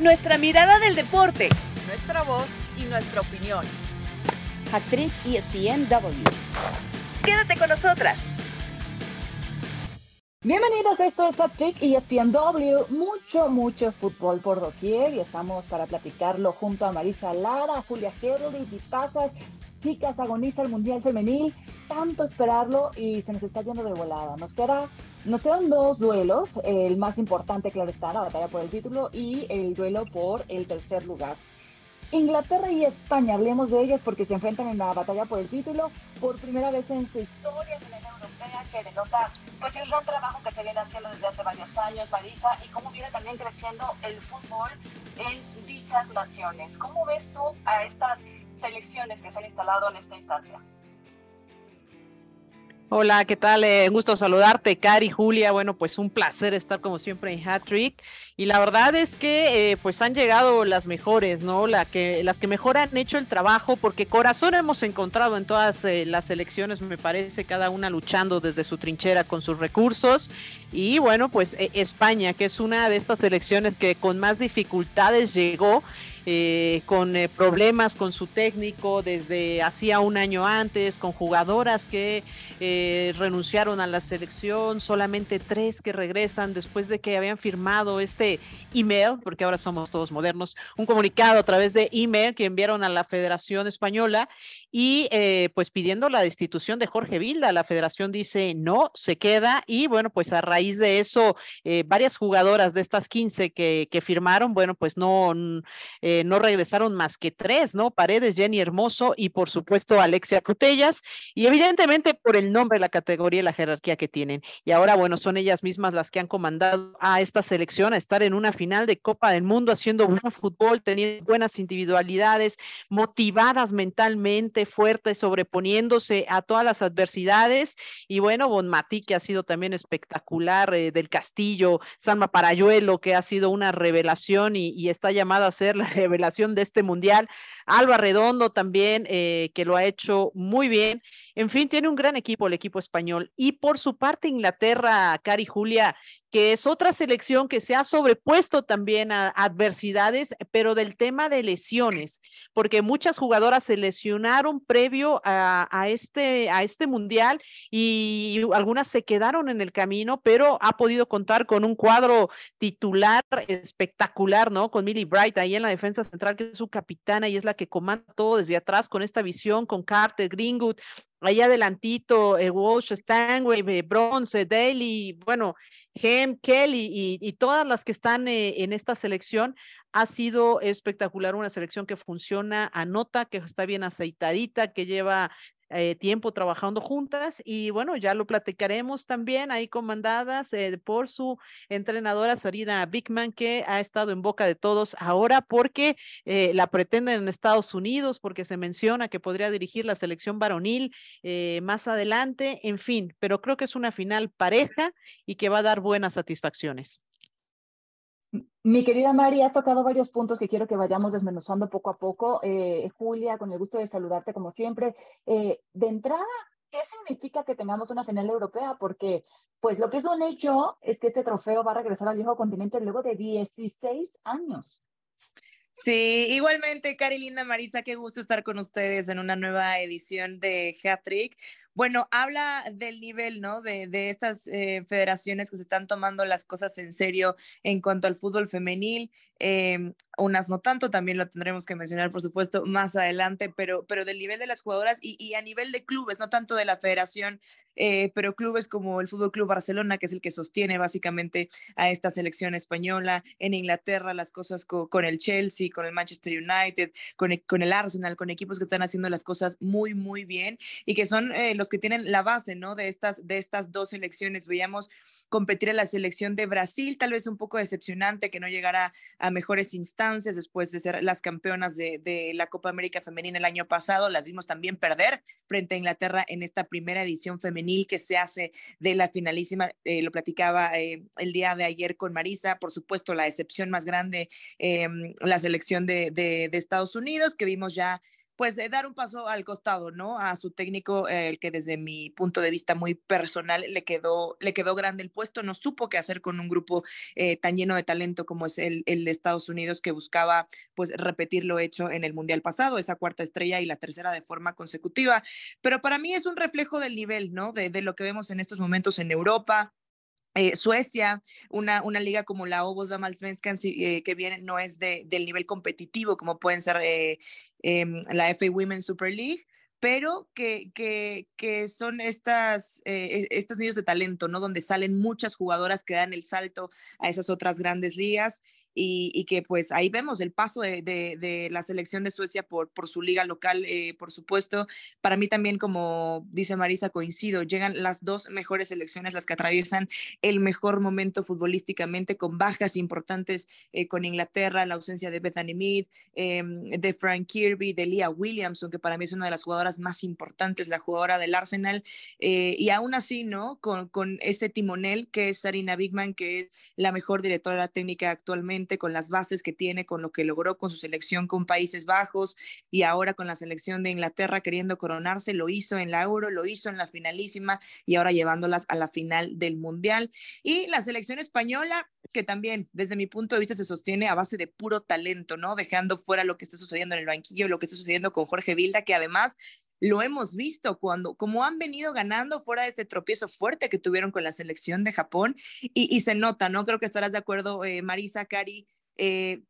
Nuestra mirada del deporte, nuestra voz y nuestra opinión. Actriz ESPNW. Quédate con nosotras. Bienvenidos, esto es Patrick y ESPNW. Mucho, mucho fútbol por doquier y estamos para platicarlo junto a Marisa Lara, Julia y Pasas. Chicas, agoniza el Mundial Femenil. Tanto esperarlo y se nos está yendo de volada. Nos queda nos quedan dos duelos, el más importante, claro está, la batalla por el título y el duelo por el tercer lugar. Inglaterra y España, hablemos de ellas porque se enfrentan en la batalla por el título por primera vez en su historia en la europea que denota pues el gran trabajo que se viene haciendo desde hace varios años, Marisa, y cómo viene también creciendo el fútbol en dichas naciones. ¿Cómo ves tú a estas selecciones que se han instalado en esta instancia? Hola, ¿qué tal? Eh, gusto saludarte, Cari, Julia. Bueno, pues un placer estar como siempre en Hat Trick. Y la verdad es que eh, pues han llegado las mejores, ¿no? La que, las que mejor han hecho el trabajo, porque corazón hemos encontrado en todas eh, las elecciones, me parece, cada una luchando desde su trinchera con sus recursos. Y bueno, pues e, España, que es una de estas elecciones que con más dificultades llegó eh, con eh, problemas con su técnico desde hacía un año antes, con jugadoras que eh, renunciaron a la selección, solamente tres que regresan después de que habían firmado este email, porque ahora somos todos modernos, un comunicado a través de email que enviaron a la Federación Española y pues pidiendo la destitución de Jorge Vilda. La federación dice no, se queda y bueno, pues a raíz de eso, varias jugadoras de estas 15 que, firmaron, bueno, pues no... Eh, no regresaron más que tres, ¿no? Paredes, Jenny Hermoso y por supuesto Alexia Cutellas, y evidentemente por el nombre, la categoría y la jerarquía que tienen. Y ahora, bueno, son ellas mismas las que han comandado a esta selección a estar en una final de Copa del Mundo haciendo buen fútbol, teniendo buenas individualidades, motivadas mentalmente, fuertes, sobreponiéndose a todas las adversidades. Y bueno, Bonmatí, que ha sido también espectacular, eh, del Castillo, Sanma Parayuelo, que ha sido una revelación y, y está llamada a ser la revelación de este mundial. Alba Redondo también, eh, que lo ha hecho muy bien. En fin, tiene un gran equipo el equipo español. Y por su parte, Inglaterra, Cari Julia, que es otra selección que se ha sobrepuesto también a adversidades, pero del tema de lesiones, porque muchas jugadoras se lesionaron previo a, este, a este mundial y algunas se quedaron en el camino, pero ha podido contar con un cuadro titular espectacular, ¿no? Con Millie Bright ahí en la defensa central, que es su capitana y es la que comanda todo desde atrás con esta visión, con Carter, Greenwood, ahí adelantito, eh, Walsh, Stanway, eh, Bronze, Daly, bueno, Hem, Kelly y, todas las que están eh, en esta selección, ha sido espectacular, una selección que funciona, anota, que está bien aceitadita, que lleva eh, tiempo trabajando juntas y bueno, ya lo platicaremos también ahí comandadas eh, por su entrenadora Sarina Bigman que ha estado en boca de todos ahora porque eh, la pretenden en Estados Unidos, porque se menciona que podría dirigir la selección varonil más adelante, en fin, pero creo que es una final pareja y que va a dar buenas satisfacciones. Mi querida María, has tocado varios puntos que quiero que vayamos desmenuzando poco a poco. Eh, Julia, con el gusto de saludarte como siempre. Eh, de entrada, ¿qué significa que tengamos una final europea? Porque, pues lo que es un hecho es que este trofeo va a regresar al viejo continente luego de 16 años. Sí, igualmente, Cari Linda Marisa, qué gusto estar con ustedes en una nueva edición de Hat-Trick. Bueno, habla del nivel, ¿no? De, de estas eh, federaciones que se están tomando las cosas en serio en cuanto al fútbol femenil. Em, unas no tanto, también lo tendremos que mencionar, por supuesto, más adelante, pero, pero del nivel de las jugadoras y, y a nivel de clubes, no tanto de la federación, eh, pero clubes como el Fútbol Club Barcelona, que es el que sostiene básicamente a esta selección española, en Inglaterra las cosas con, el Chelsea, con el Manchester United, con el, con el, Arsenal, con equipos que están haciendo las cosas muy, muy bien y que son eh, que tienen la base, ¿no? De estas, de estas dos selecciones. Veíamos competir a la selección de Brasil, tal vez un poco decepcionante que no llegara a mejores instancias después de ser las campeonas de, la Copa América Femenina el año pasado. Las vimos también perder frente a Inglaterra en esta primera edición femenil que se hace de la finalísima. Eh, lo platicaba eh, el día de ayer con Marisa. Por supuesto, la excepción más grande, em, la selección de Estados Unidos, que vimos ya pues eh, dar un paso al costado, ¿no? A su técnico, eh, el que desde mi punto de vista muy personal le quedó, le quedó grande el puesto, no supo qué hacer con un grupo eh, tan lleno de talento como es el, el, Estados Unidos que buscaba pues repetir lo hecho en el Mundial pasado, esa cuarta estrella y la tercera de forma consecutiva. Pero para mí es un reflejo del nivel, ¿no? De, de lo que vemos en estos momentos en Europa, eh, Suecia, una, una liga como la Obos Damallsvenskan eh, que viene no es de, del nivel competitivo como pueden ser eh, em, la FA Women's Super League, pero que, que, que son estas, e, estos niños de talento, ¿no? Donde salen muchas jugadoras que dan el salto a esas otras grandes ligas y, que pues ahí vemos el paso de, de, la selección de Suecia por, por su liga local, eh, por supuesto. Para mí también, como dice Marisa, coincido, llegan las dos mejores selecciones, las que atraviesan el mejor momento futbolísticamente, con bajas importantes eh, con Inglaterra, la ausencia de Bethany Mead, eh, de Frank Kirby, de Leah Williamson, que para mí es una de las jugadoras más importantes, la jugadora del Arsenal, y aún así, ¿no? Con, con ese timonel que es Sarina Bigman, que es la mejor directora técnica actualmente con las bases que tiene, con lo que logró con su selección con Países Bajos y ahora con la selección de Inglaterra queriendo coronarse, lo hizo en la Euro, lo hizo en la finalísima y ahora llevándolas a la final del Mundial. Y la selección española, que también desde mi punto de vista se sostiene a base de puro talento, ¿no? Dejando fuera lo que está sucediendo en el banquillo, lo que está sucediendo con Jorge Vilda, que además lo hemos visto cuando, como han venido ganando fuera de ese tropiezo fuerte que tuvieron con la selección de Japón y, se nota, ¿no? Creo que estarás de acuerdo, eh, Marisa, Cari, eh,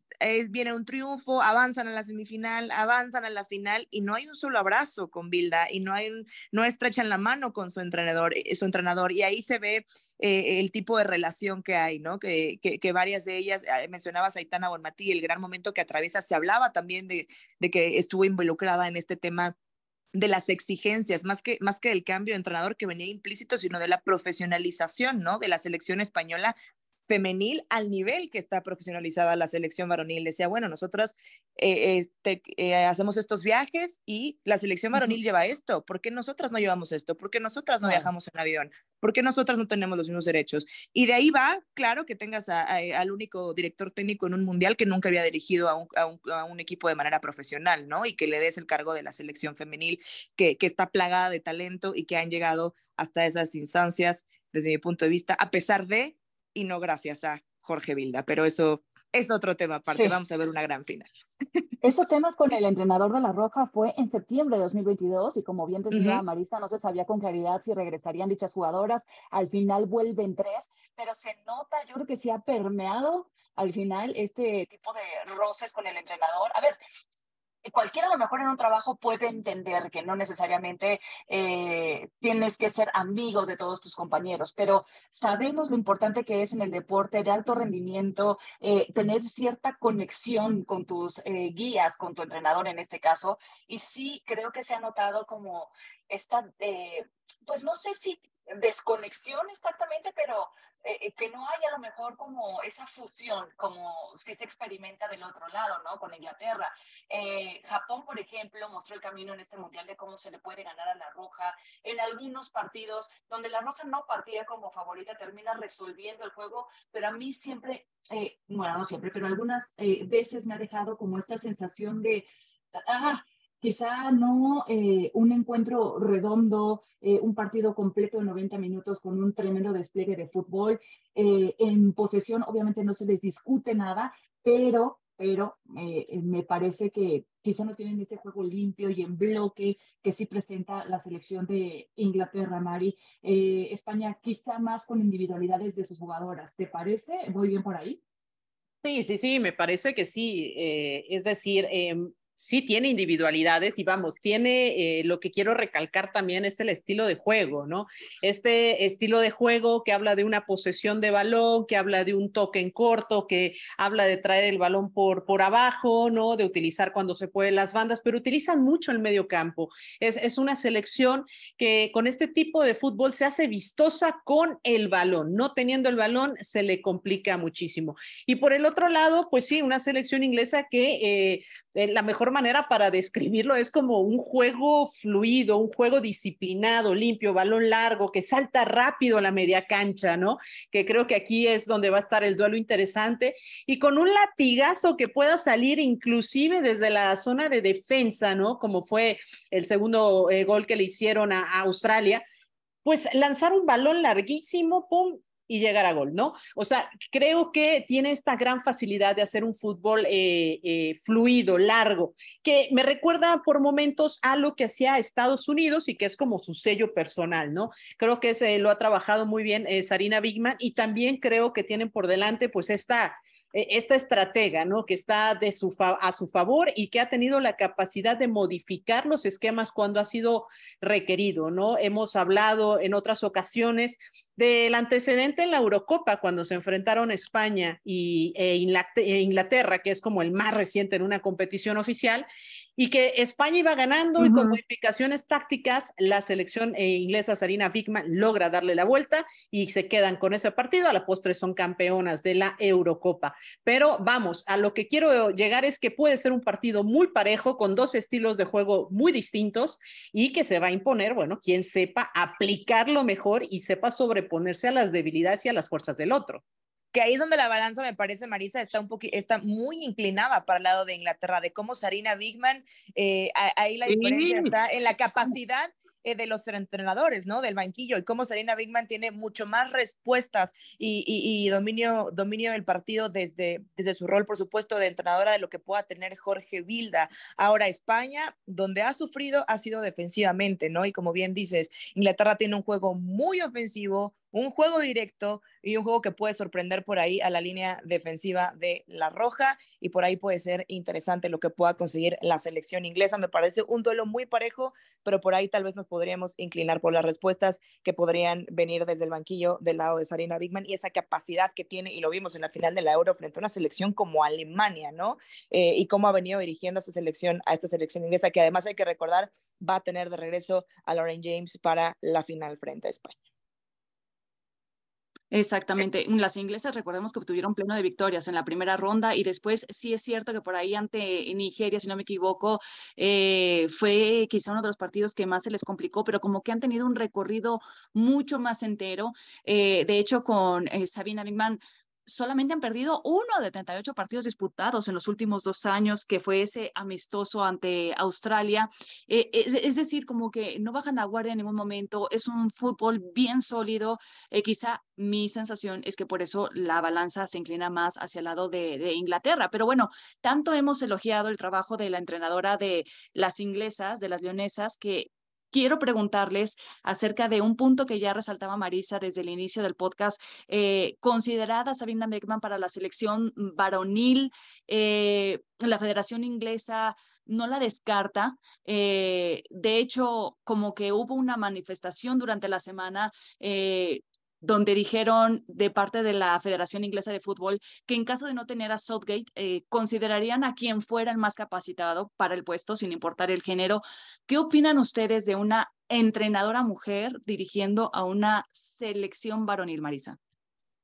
viene un triunfo, avanzan a la semifinal, avanzan a la final y no hay un solo abrazo con Bilda y no hay un, no estrechan la mano con su entrenador, eh, su entrenador y ahí se ve el tipo de relación que hay, ¿no? Que, que, varias de ellas, mencionabas a Aitana Bonmatí, el gran momento que atraviesa, se hablaba también de, de que estuvo involucrada en este tema de las exigencias, más que, más que del cambio de entrenador que venía implícito, sino de la profesionalización, ¿no? De la selección española femenil al nivel que está profesionalizada la selección varonil. Decía, bueno, nosotros eh, este, eh, hacemos estos viajes y la selección varonil lleva esto. ¿Por qué nosotras no llevamos esto? ¿Por qué nosotras no viajamos en avión? ¿Por qué nosotras no tenemos los mismos derechos? Y de ahí va, claro, que tengas al único director técnico en un mundial que nunca había dirigido a un, a, un, equipo de manera profesional, ¿no? Y que le des el cargo de la selección femenil que, que está plagada de talento y que han llegado hasta esas instancias desde mi punto de vista, a pesar de y no gracias a Jorge Vilda, pero eso es otro tema aparte, vamos a ver una gran final. Estos temas con el entrenador de La Roja fue en septiembre de 2022 y como bien decía Marisa, no se sabía con claridad si regresarían dichas jugadoras, al final vuelven tres, pero se nota, yo creo que se ha permeado al final este tipo de roces con el entrenador. A ver, cualquiera a lo mejor en un trabajo puede entender que no necesariamente eh, tienes que ser amigos de todos tus compañeros, pero sabemos lo importante que es en el deporte de alto rendimiento eh, tener cierta conexión con tus eh, guías, con tu entrenador en este caso, y sí creo que se ha notado como esta, pues no sé si desconexión exactamente, pero eh, eh, que no haya a lo mejor como esa fusión, como si se experimenta del otro lado, ¿no? Con Inglaterra. Eh, Japón, por ejemplo, mostró el camino en este mundial de cómo se le puede ganar a la Roja. En algunos partidos donde la Roja no partía como favorita, termina resolviendo el juego, pero a mí siempre, bueno, no siempre, pero algunas veces me ha dejado como esta sensación de, ah, quizá no eh, un encuentro redondo, eh, un partido completo de 90 minutos con un tremendo despliegue de fútbol. Eh, en posesión, obviamente no se les discute nada, pero, pero me parece que quizá no tienen ese juego limpio y en bloque que sí presenta la selección de Inglaterra, Mari. España quizá más con individualidades de sus jugadoras. ¿Te parece? ¿Voy bien por ahí? Sí, sí, sí, me parece que sí. es decir, em, sí tiene individualidades y vamos, tiene eh, lo que quiero recalcar también es el estilo de juego, ¿no? Este estilo de juego que habla de una posesión de balón, que habla de un toque en corto, que habla de traer el balón por, por abajo, ¿no? De utilizar cuando se puede las bandas, pero utilizan mucho el medio campo. Es, es una selección que con este tipo de fútbol se hace vistosa con el balón, no teniendo el balón se le complica muchísimo. Y por el otro lado, pues sí, una selección inglesa que eh, eh, la mejor manera para describirlo es como un juego fluido, un juego disciplinado, limpio, balón largo, que salta rápido a la media cancha, ¿no? Que creo que aquí es donde va a estar el duelo interesante y con un latigazo que pueda salir inclusive desde la zona de defensa, ¿no? Como fue el segundo eh, gol que le hicieron a, a Australia pues lanzar un balón larguísimo, pum, y llegar a gol, ¿no? O sea, creo que tiene esta gran facilidad de hacer un fútbol eh, eh, fluido, largo, que me recuerda por momentos a lo que hacía Estados Unidos y que es como su sello personal, ¿no? Creo que se lo ha trabajado muy bien eh, Sarina Bigman y también creo que tienen por delante pues esta esta estratega, ¿no? Que está a su favor y que ha tenido la capacidad de modificar los esquemas cuando ha sido requerido, ¿no? Hemos hablado en otras ocasiones del antecedente en la Eurocopa, cuando se enfrentaron España y, e, e Inglaterra, que es como el más reciente en una competición oficial, y que España iba ganando y con modificaciones tácticas, la selección eh, inglesa Sarina Bigman logra darle la vuelta y se quedan con ese partido. A la postre son campeonas de la Eurocopa. Pero vamos, a lo que quiero llegar es que puede ser un partido muy parejo, con dos estilos de juego muy distintos y que se va a imponer, bueno, quien sepa aplicarlo mejor y sepa sobreponerse a las debilidades y a las fuerzas del otro que ahí es donde la balanza, me parece, Marisa, está un está muy inclinada para el lado de Inglaterra, de cómo Sarina Bigman, eh, ahí la diferencia está en la capacidad eh, de los entrenadores, ¿no? Del banquillo y cómo Serena Bigman tiene mucho más respuestas y, dominio, dominio del partido desde, desde su rol, por supuesto, de entrenadora de lo que pueda tener Jorge Vilda. Ahora España, donde ha sufrido, ha sido defensivamente, ¿no? Y como bien dices, Inglaterra tiene un juego muy ofensivo, un juego directo y un juego que puede sorprender por ahí a la línea defensiva de la Roja y por ahí puede ser interesante lo que pueda conseguir la selección inglesa. Me parece un duelo muy parejo, pero por ahí tal vez nos podríamos inclinar por las respuestas que podrían venir desde el banquillo del lado de Sarina Bigman y esa capacidad que tiene, y lo vimos en la final de la Euro frente a una selección como Alemania, ¿no? Eh, y cómo ha venido dirigiendo a esta selección, a esta selección inglesa, que además hay que recordar va a tener de regreso a Lauren James para la final frente a España. Exactamente. Las inglesas, recordemos que obtuvieron pleno de victorias en la primera ronda y después sí es cierto que por ahí ante Nigeria, si no me equivoco, eh, fue quizá uno de los partidos que más se les complicó, pero como que han tenido un recorrido mucho más entero. Eh, de hecho, con eh, Sabina Bigman solamente han perdido uno de 38 partidos disputados en los últimos dos años, que fue ese amistoso ante Australia. Eh, es, decir, como que no bajan la guardia en ningún momento, es un fútbol bien sólido. Eh, quizá mi sensación es que por eso la balanza se inclina más hacia el lado de, de Inglaterra. Pero bueno, tanto hemos elogiado el trabajo de la entrenadora de las inglesas, de las leonesas, que quiero preguntarles acerca de un punto que ya resaltaba Marisa desde el inicio del podcast, eh, considerada Sabina Beckman para la selección varonil, eh, la Federación Inglesa no la descarta. Eh, de hecho, como que hubo una manifestación durante la semana donde dijeron de parte de la Federación Inglesa de Fútbol que en caso de no tener a Southgate, eh, considerarían a quien fuera el más capacitado para el puesto, sin importar el género. ¿Qué opinan ustedes de una entrenadora mujer dirigiendo a una selección varonil, Marisa?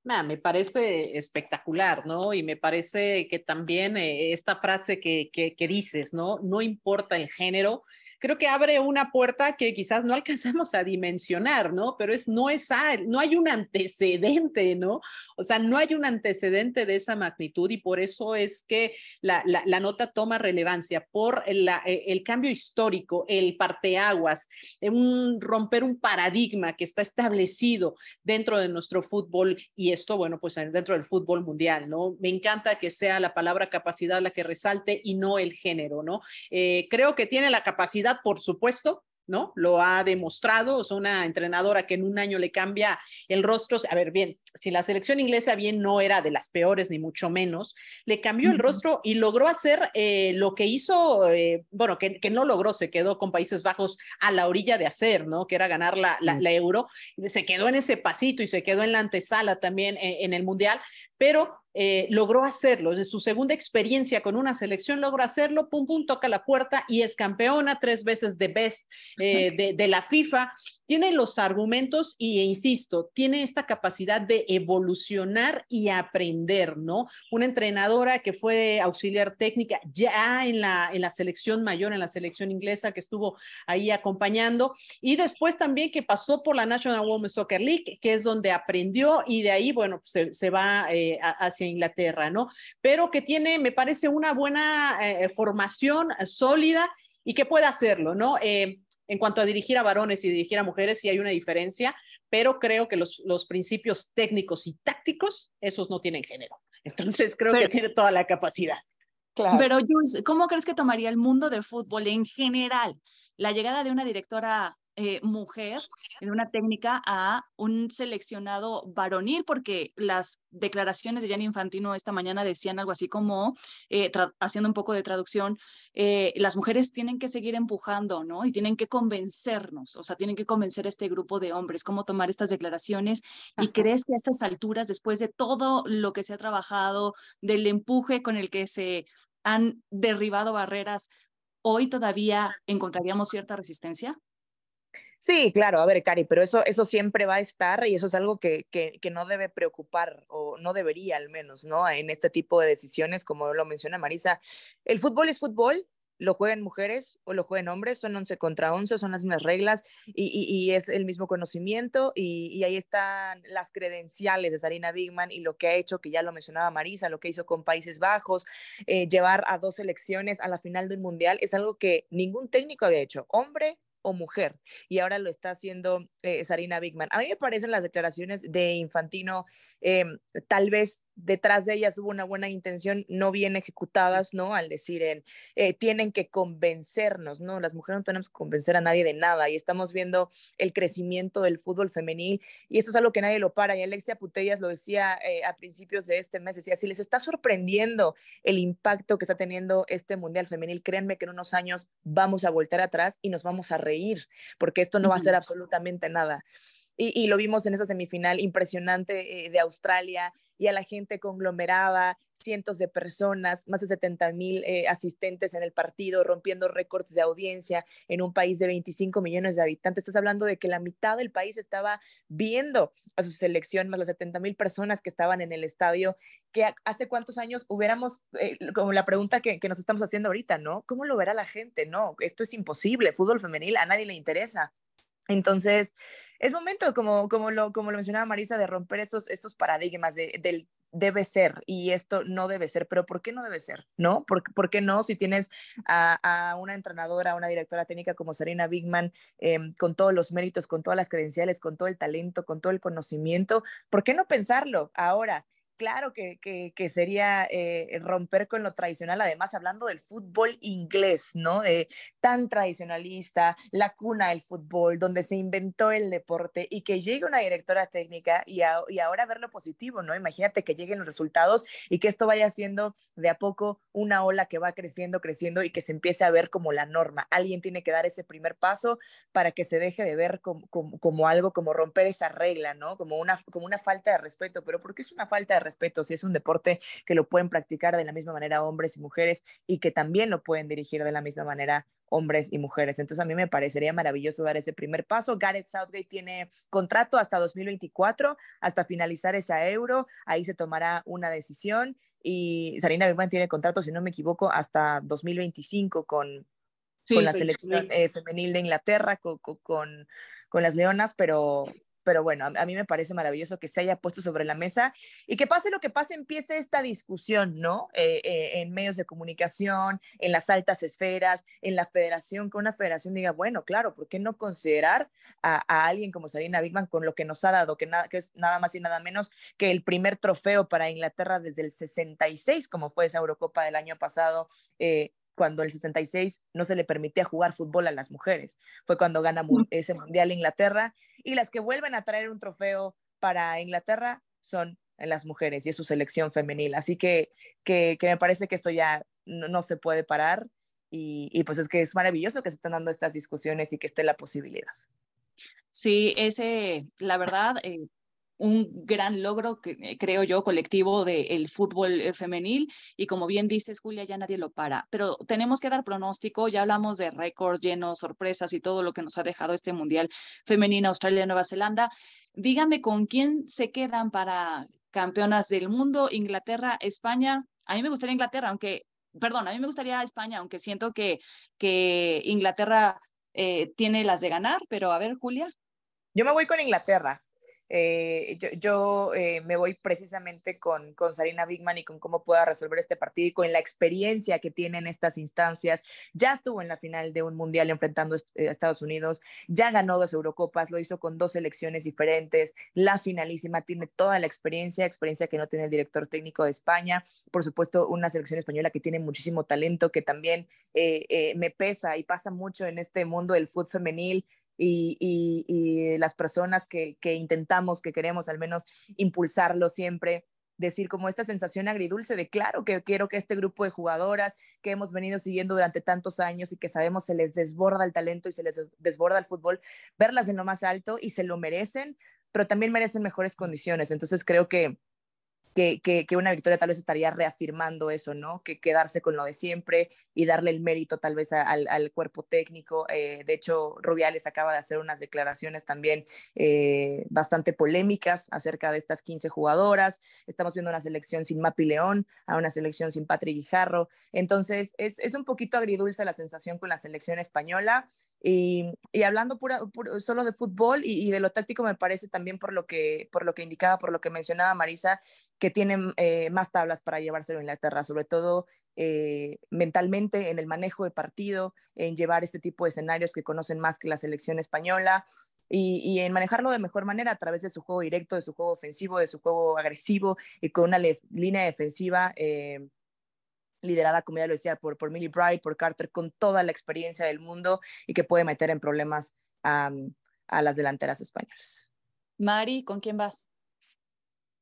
me parece espectacular, ¿no? Y me parece que también eh, esta frase que, que, que, dices, ¿no? No importa el género, creo que abre una puerta que quizás no alcanzamos a dimensionar, ¿no? Pero es, no, es, no hay un antecedente, ¿no? O sea, no hay un antecedente de esa magnitud y por eso es que la, nota toma relevancia por eh, el cambio histórico, el parteaguas, un, romper un paradigma que está establecido dentro de nuestro fútbol y esto, bueno, pues dentro del fútbol mundial, ¿no? Me encanta que sea la palabra capacidad la que resalte y no el género, ¿no? Eh, creo que tiene la capacidad por supuesto, ¿no? Lo ha demostrado, es una entrenadora que en un año le cambia el rostro. A ver, bien, si la selección inglesa bien no era de las peores, ni mucho menos, le cambió el rostro y logró hacer eh, lo que hizo, eh, bueno, que, no logró, se quedó con Países Bajos a la orilla de hacer, ¿no? Que era ganar la, la, euro, se quedó en ese pasito y se quedó en la antesala también eh, en el Mundial, pero eh, logró hacerlo. En su segunda experiencia con una selección logró hacerlo, pum, pum, toca la puerta y es campeona tres veces de best eh, de, la FIFA. Tiene los argumentos y, e insisto, tiene esta capacidad de evolucionar y aprender, ¿no? Una entrenadora que fue auxiliar técnica ya en la, en la selección mayor, en la selección inglesa que estuvo ahí acompañando y después también que pasó por la National Women's Soccer League, que es donde aprendió y de ahí, bueno, se, se va eh, hacia Inglaterra, ¿no? Pero que tiene, me parece, una buena eh, formación sólida y que puede hacerlo, ¿no? Eh, en cuanto a dirigir a varones y dirigir a mujeres, sí hay una diferencia, pero creo que los, los principios técnicos y tácticos, esos no tienen género. Entonces, creo que tiene toda la capacidad. Claro. Pero, Jules, ¿cómo crees que tomaría el mundo del fútbol en general la llegada de una directora eh, mujer en una técnica a un seleccionado varonil, porque las declaraciones de Gianni Infantino esta mañana decían algo así como, eh, haciendo un poco de traducción, eh, las mujeres tienen que seguir empujando, ¿no? Y tienen que convencernos, o sea, tienen que convencer a este grupo de hombres cómo tomar estas declaraciones. ¿Y crees que a estas alturas, después de todo lo que se ha trabajado, del empuje con el que se han derribado barreras, hoy todavía encontraríamos cierta resistencia? Sí, claro, a ver, Cari, pero eso, eso siempre va a estar y eso es algo que, que, que, no debe preocupar o no debería al menos, ¿no? En este tipo de decisiones, como lo menciona Marisa, el fútbol es fútbol, lo juegan mujeres o lo juegan hombres, son 11 contra 11, son las mismas reglas y, y, es el mismo conocimiento y, y, ahí están las credenciales de Sarina Bigman y lo que ha hecho, que ya lo mencionaba Marisa, lo que hizo con Países Bajos, eh, llevar a dos selecciones a la final del Mundial es algo que ningún técnico había hecho, hombre o mujer. Y ahora lo está haciendo eh, Sarina Bigman. A mí me parecen las declaraciones de Infantino, em, tal vez detrás de ellas hubo una buena intención, no bien ejecutadas, ¿no? Al decir, en, eh, tienen que convencernos, ¿no? Las mujeres no tenemos que convencer a nadie de nada y estamos viendo el crecimiento del fútbol femenil y esto es algo que nadie lo para. Y Alexia Putellas lo decía eh, a principios de este mes, decía, si les está sorprendiendo el impacto que está teniendo este Mundial Femenil, créanme que en unos años vamos a voltar atrás y nos vamos a reír, porque esto no va a ser absolutamente nada. Y, lo vimos en esa semifinal impresionante eh, de Australia, y a la gente conglomerada, cientos de personas, más de 70 mil eh, asistentes en el partido, rompiendo récords de audiencia en un país de 25 millones de habitantes. Estás hablando de que la mitad del país estaba viendo a su selección, más las 70 mil personas que estaban en el estadio, que hace cuántos años hubiéramos, eh, como la pregunta que, que nos estamos haciendo ahorita, ¿no? ¿Cómo lo verá la gente? No, esto es imposible, fútbol femenil a nadie le interesa. Entonces, es momento, como, como, lo, como lo mencionaba Marisa, de romper estos, estos paradigmas de, del debe ser y esto no debe ser, pero ¿por qué no debe ser? ¿No? ¿Por, por qué no? Si tienes a, una entrenadora, una directora técnica como Serena Bigman, em, con todos los méritos, con todas las credenciales, con todo el talento, con todo el conocimiento, ¿por qué no pensarlo ahora? Claro que, que, sería eh, romper con lo tradicional, además hablando del fútbol inglés, ¿no? tan tradicionalista, la cuna del fútbol, donde se inventó el deporte y que llegue una directora técnica y, y ahora ver lo positivo, ¿no? Imagínate que lleguen los resultados y que esto vaya siendo de a poco una ola que va creciendo, creciendo y que se empiece a ver como la norma. Alguien tiene que dar ese primer paso para que se deje de ver como, como, algo, como romper esa regla, ¿no? Como una, como una falta de respeto, pero ¿por qué es una falta de respeto, si es un deporte que lo pueden practicar de la misma manera hombres y mujeres y que también lo pueden dirigir de la misma manera hombres y mujeres. Entonces a mí me parecería maravilloso dar ese primer paso. Gareth Southgate tiene contrato hasta 2024, hasta finalizar esa euro, ahí se tomará una decisión y Sarina Bigman tiene contrato, si no me equivoco, hasta 2025 con, con la selección eh, femenil de Inglaterra, con, con, con, las Leonas, pero, pero bueno, a, mí me parece maravilloso que se haya puesto sobre la mesa y que pase lo que pase, empiece esta discusión, ¿no? Eh, eh, en medios de comunicación, en las altas esferas, en la federación, que una federación diga, bueno, claro, ¿por qué no considerar a, alguien como Sarina Bigman con lo que nos ha dado, que, nada, que es nada más y nada menos que el primer trofeo para Inglaterra desde el 66, como fue esa Eurocopa del año pasado? Eh, cuando el 66 no se le permitía jugar fútbol a las mujeres. Fue cuando gana ese mundial Inglaterra y las que vuelven a traer un trofeo para Inglaterra son las mujeres y es su selección femenil. Así que, que, me parece que esto ya no, se puede parar y, y, pues es que es maravilloso que se estén dando estas discusiones y que esté la posibilidad. Sí, ese, la verdad, eh, un gran logro, eh, creo yo, colectivo del fútbol eh, femenil. Y como bien dices, Julia, ya nadie lo para. Pero tenemos que dar pronóstico. Ya hablamos de récords llenos, sorpresas y todo lo que nos ha dejado este Mundial Femenino Australia-Nueva Zelanda. Dígame con quién se quedan para campeonas del mundo, Inglaterra, España. A mí me gustaría Inglaterra, aunque, perdón, a mí me gustaría España, aunque siento que, que Inglaterra eh, tiene las de ganar, pero a ver, Julia. Yo me voy con Inglaterra. Eh, yo, eh, me voy precisamente con, con Sarina Bigman y con cómo pueda resolver este partido y con la experiencia que tiene en estas instancias. Ya estuvo en la final de un mundial enfrentando a Estados Unidos, ya ganó dos Eurocopas, lo hizo con dos selecciones diferentes, la finalísima, tiene toda la experiencia, experiencia que no tiene el director técnico de España, por supuesto una selección española que tiene muchísimo talento, que también eh, me pesa y pasa mucho en este mundo del fútbol femenil y, las personas que, intentamos, que queremos al menos impulsarlo siempre, decir como esta sensación agridulce de claro que quiero que este grupo de jugadoras que hemos venido siguiendo durante tantos años y que sabemos se les desborda el talento y se les desborda el fútbol, verlas en lo más alto y se lo merecen, pero también merecen mejores condiciones. Entonces creo que que, una victoria tal vez estaría reafirmando eso, ¿no? Que quedarse con lo de siempre y darle el mérito tal vez al, cuerpo técnico. Eh, de hecho, Rubiales acaba de hacer unas declaraciones también eh, bastante polémicas acerca de estas 15 jugadoras. Estamos viendo una selección sin Mapi León, a una selección sin Patrick Guijarro. Entonces, es, es un poquito agridulce la sensación con la selección española. Y, hablando pura, solo de fútbol y, de lo táctico, me parece también por lo que, por lo que indicaba, por lo que mencionaba Marisa, que tienen eh, más tablas para llevárselo a Inglaterra, sobre todo eh, mentalmente en el manejo de partido, en llevar este tipo de escenarios que conocen más que la selección española. Y, en manejarlo de mejor manera a través de su juego directo, de su juego ofensivo, de su juego agresivo y con una línea defensiva eh, liderada, como ya lo decía, por, por Millie Bright, por Carter, con toda la experiencia del mundo y que puede meter en problemas a las delanteras españolas. Mari, ¿con quién vas?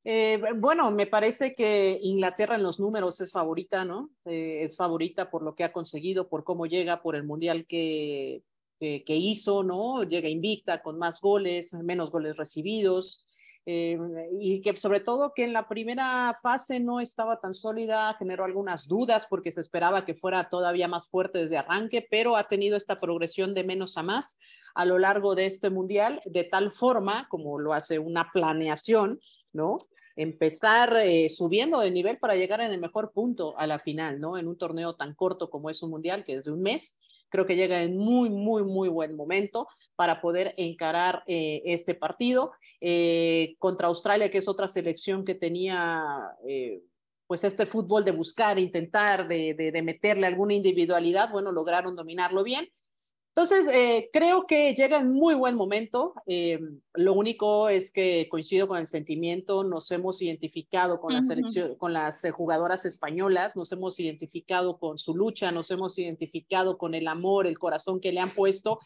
Eh, bueno, me parece que Inglaterra en los números es favorita, ¿no? Eh, es favorita por lo que ha conseguido, por cómo llega, por el mundial que, que, que hizo, ¿no? Llega invicta con más goles, menos goles recibidos. Eh, y que sobre todo que en la primera fase no estaba tan sólida, generó algunas dudas porque se esperaba que fuera todavía más fuerte desde arranque, pero ha tenido esta progresión de menos a más a lo largo de este mundial, de tal forma como lo hace una planeación, ¿no? empezar eh, subiendo de nivel para llegar en el mejor punto a la final, ¿no? En un torneo tan corto como es un mundial, que es de un mes, creo que llega en muy, muy, muy buen momento para poder encarar eh, este partido eh, contra Australia, que es otra selección que tenía pues este fútbol de buscar, intentar, de, de meterle alguna individualidad, bueno, lograron dominarlo bien entonces, eh, creo que llega en muy buen momento. Eh, lo único es que coincido con el sentimiento, nos hemos identificado con, la selección, con las eh, jugadoras españolas, nos hemos identificado con su lucha, nos hemos identificado con el amor, el corazón que le han puesto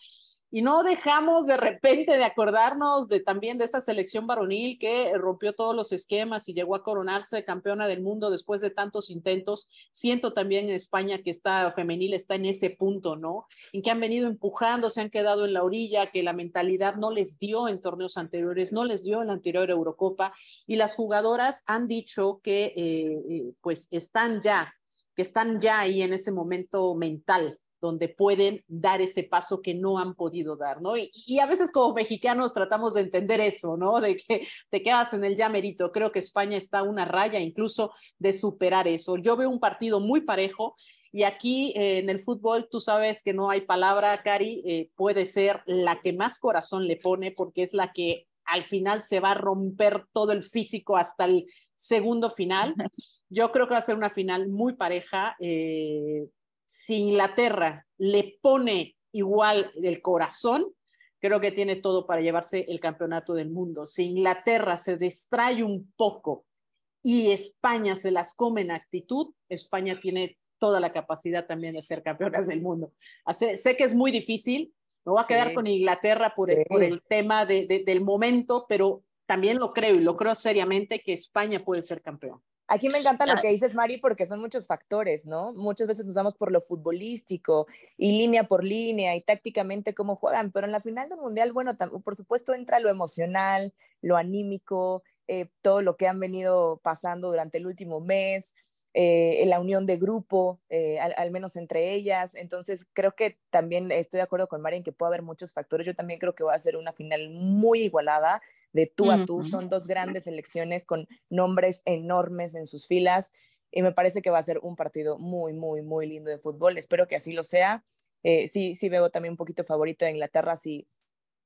y no dejamos de repente de acordarnos de también de esa selección varonil que rompió todos los esquemas y llegó a coronarse campeona del mundo después de tantos intentos. Siento también en España que esta femenil está en ese punto, ¿no? En que han venido empujando, se han quedado en la orilla, que la mentalidad no les dio en torneos anteriores, no les dio en la anterior Eurocopa y las jugadoras han dicho que eh, eh, pues están ya, que están ya ahí en ese momento mental, donde pueden dar ese paso que no han podido dar, ¿no? Y, a veces como mexicanos tratamos de entender eso, ¿no? De que te quedas en el llamerito. Creo que España está a una raya incluso de superar eso. Yo veo un partido muy parejo y aquí eh, en el fútbol tú sabes que no hay palabra, Cari, eh, puede ser la que más corazón le pone porque es la que al final se va a romper todo el físico hasta el segundo final. Yo creo que va a ser una final muy pareja. Eh, si Inglaterra le pone igual el corazón, creo que tiene todo para llevarse el campeonato del mundo. Si Inglaterra se distrae un poco y España se las come en actitud, España tiene toda la capacidad también de ser campeonas del mundo. sé que es muy difícil, me voy a quedar con Inglaterra por el, por el tema de, del momento, pero también lo creo y lo creo seriamente que España puede ser campeón. Aquí me encanta lo que dices, Mari, porque son muchos factores, ¿no? Muchas veces nos vamos por lo futbolístico y línea por línea y tácticamente cómo juegan, pero en la final del Mundial, bueno, por supuesto entra lo emocional, lo anímico, eh, todo lo que han venido pasando durante el último mes, eh, la unión de grupo, eh, al, menos entre ellas. Entonces, creo que también estoy de acuerdo con Mari en que puede haber muchos factores. Yo también creo que va a ser una final muy igualada, de tú a tú. Son dos grandes selecciones con nombres enormes en sus filas y me parece que va a ser un partido muy, muy, muy lindo de fútbol. Espero que así lo sea. Eh, sí, sí veo también un poquito favorito de Inglaterra si,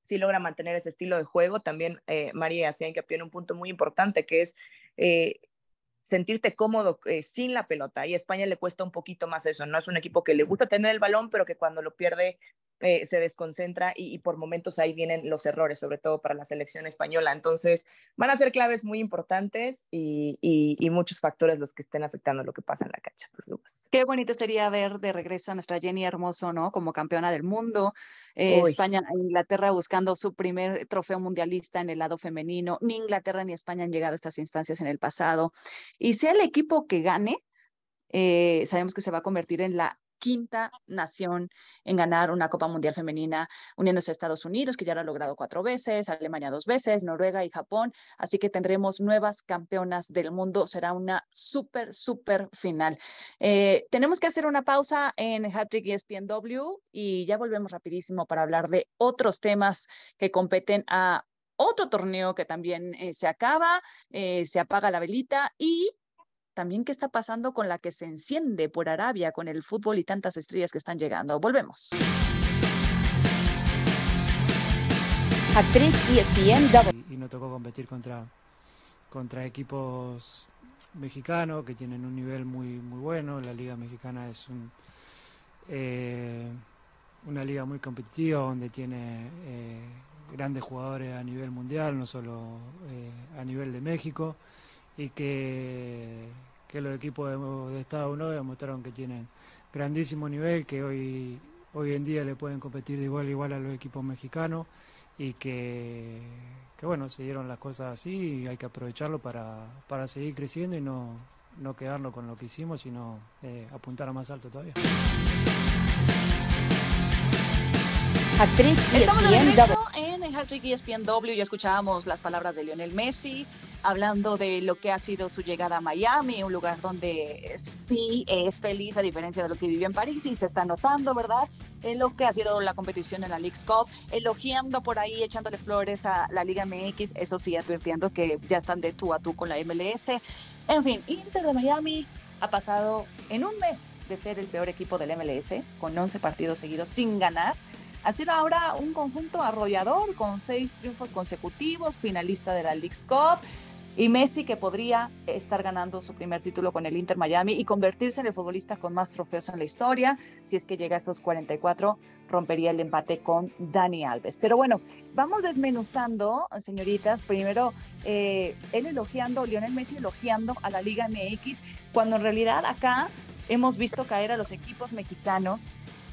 si logra mantener ese estilo de juego. También eh, María hacía hincapié en un punto muy importante que es sentirte cómodo eh, sin la pelota. Y a España le cuesta un poquito más eso. No es un equipo que le gusta tener el balón, pero que cuando lo pierde eh, se desconcentra y, por momentos ahí vienen los errores, sobre todo para la selección española. Entonces, van a ser claves muy importantes y, muchos factores los que estén afectando lo que pasa en la cancha, por supuesto. Qué bonito sería ver de regreso a nuestra Jenny Hermoso, ¿no? Como campeona del mundo. Eh, España e Inglaterra buscando su primer trofeo mundialista en el lado femenino. Ni Inglaterra ni España han llegado a estas instancias en el pasado. Y sea el equipo que gane, eh, sabemos que se va a convertir en la quinta nación en ganar una Copa Mundial Femenina, uniéndose a Estados Unidos, que ya lo ha logrado cuatro veces, Alemania dos veces, Noruega y Japón. Así que tendremos nuevas campeonas del mundo. Será una súper, súper final. Eh, tenemos que hacer una pausa en Hattrick ESPNW y ya volvemos rapidísimo para hablar de otros temas que competen a otro torneo que también eh, se acaba, eh, se apaga la velita y también qué está pasando con la que se enciende por Arabia con el fútbol y tantas estrellas que están llegando. Volvemos. Actriz ESPN Y, y no tocó competir contra, contra equipos mexicanos que tienen un nivel muy, muy bueno. La liga mexicana es un, eh, una liga muy competitiva donde tiene eh, grandes jugadores a nivel mundial, no solo eh, a nivel de México y que, los equipos de, Estados Unidos demostraron que tienen grandísimo nivel, que hoy, hoy en día le pueden competir de igual a igual a los equipos mexicanos y que, bueno, se dieron las cosas así y hay que aprovecharlo para, para seguir creciendo y no, no quedarnos con lo que hicimos, sino eh, apuntar a más alto todavía. Estamos de regreso en el Hattrick ESPNW. Ya escuchábamos las palabras de Lionel Messi hablando de lo que ha sido su llegada a Miami, un lugar donde sí es feliz a diferencia de lo que vivió en París y se está notando, ¿verdad? En lo que ha sido la competición en la League's Cup, elogiando por ahí, echándole flores a la Liga MX, eso sí, advirtiendo que ya están de tú a tú con la MLS. En fin, Inter de Miami ha pasado en un mes de ser el peor equipo del MLS, con 11 partidos seguidos sin ganar sido ahora un conjunto arrollador con seis triunfos consecutivos, finalista de la League's Cup. Y Messi que podría estar ganando su primer título con el Inter Miami y convertirse en el futbolista con más trofeos en la historia. Si es que llega a esos 44, rompería el empate con Dani Alves. Pero bueno, vamos desmenuzando, señoritas. Primero, eh, él elogiando, Lionel Messi elogiando a la Liga MX, cuando en realidad acá hemos visto caer a los equipos mexicanos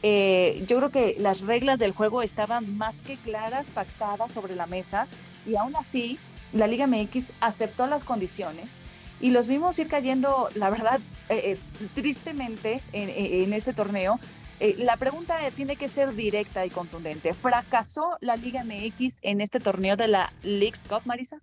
eh, yo creo que las reglas del juego estaban más que claras, pactadas sobre la mesa y aún así la Liga MX aceptó las condiciones y los vimos ir cayendo, la verdad, eh, eh, tristemente en, este torneo. la pregunta tiene que ser directa y contundente. ¿Fracasó la Liga MX en este torneo de la League Cup, Marisa?